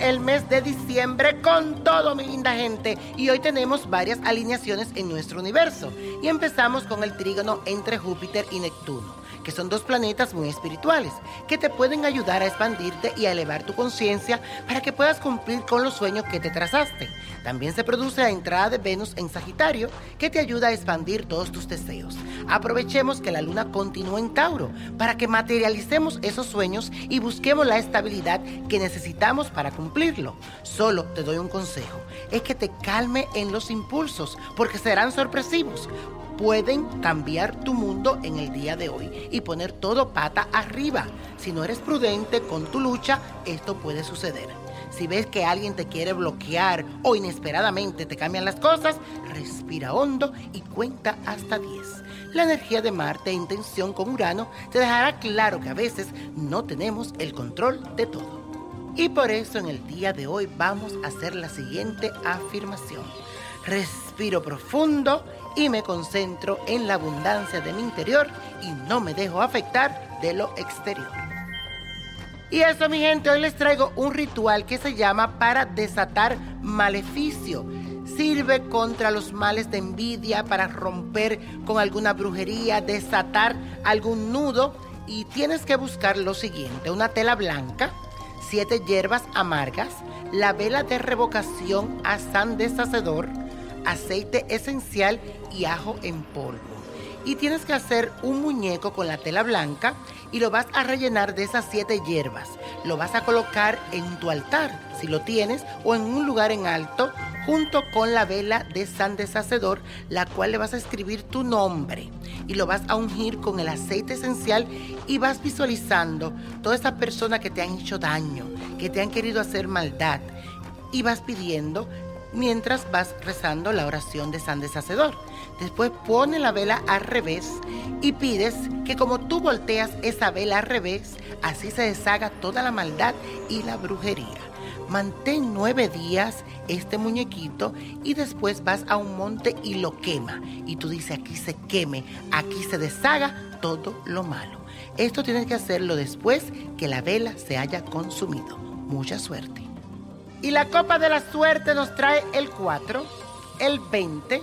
El mes de diciembre con todo, mi linda gente. Y hoy tenemos varias alineaciones en nuestro universo. Y empezamos con el trígono entre Júpiter y Neptuno que son dos planetas muy espirituales, que te pueden ayudar a expandirte y a elevar tu conciencia para que puedas cumplir con los sueños que te trazaste. También se produce la entrada de Venus en Sagitario, que te ayuda a expandir todos tus deseos. Aprovechemos que la luna continúa en Tauro para que materialicemos esos sueños y busquemos la estabilidad que necesitamos para cumplirlo. Solo te doy un consejo, es que te calme en los impulsos, porque serán sorpresivos pueden cambiar tu mundo en el día de hoy y poner todo pata arriba. Si no eres prudente con tu lucha, esto puede suceder. Si ves que alguien te quiere bloquear o inesperadamente te cambian las cosas, respira hondo y cuenta hasta 10. La energía de Marte en tensión con Urano te dejará claro que a veces no tenemos el control de todo. Y por eso en el día de hoy vamos a hacer la siguiente afirmación. Respiro profundo y me concentro en la abundancia de mi interior y no me dejo afectar de lo exterior. Y eso mi gente, hoy les traigo un ritual que se llama para desatar maleficio. Sirve contra los males de envidia, para romper con alguna brujería, desatar algún nudo. Y tienes que buscar lo siguiente, una tela blanca, siete hierbas amargas, la vela de revocación a San Deshacedor, aceite esencial y ajo en polvo. Y tienes que hacer un muñeco con la tela blanca y lo vas a rellenar de esas siete hierbas. Lo vas a colocar en tu altar, si lo tienes, o en un lugar en alto, junto con la vela de San Deshacedor, la cual le vas a escribir tu nombre. Y lo vas a ungir con el aceite esencial y vas visualizando toda esa persona que te han hecho daño, que te han querido hacer maldad. Y vas pidiendo mientras vas rezando la oración de San Deshacedor. Después pone la vela al revés y pides que como tú volteas esa vela al revés, así se deshaga toda la maldad y la brujería. Mantén nueve días este muñequito y después vas a un monte y lo quema. Y tú dices, aquí se queme, aquí se deshaga todo lo malo. Esto tienes que hacerlo después que la vela se haya consumido. Mucha suerte. Y la copa de la suerte nos trae el 4, el 20,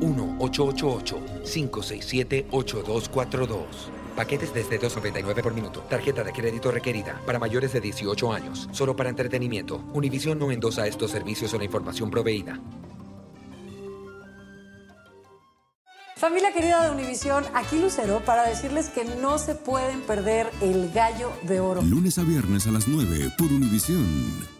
1-888-567-8242. Paquetes desde 2.99 por minuto. Tarjeta de crédito requerida para mayores de 18 años. Solo para entretenimiento. Univision no endosa estos servicios o la información proveída. Familia querida de Univisión, aquí Lucero para decirles que no se pueden perder el gallo de oro. Lunes a viernes a las 9 por Univisión.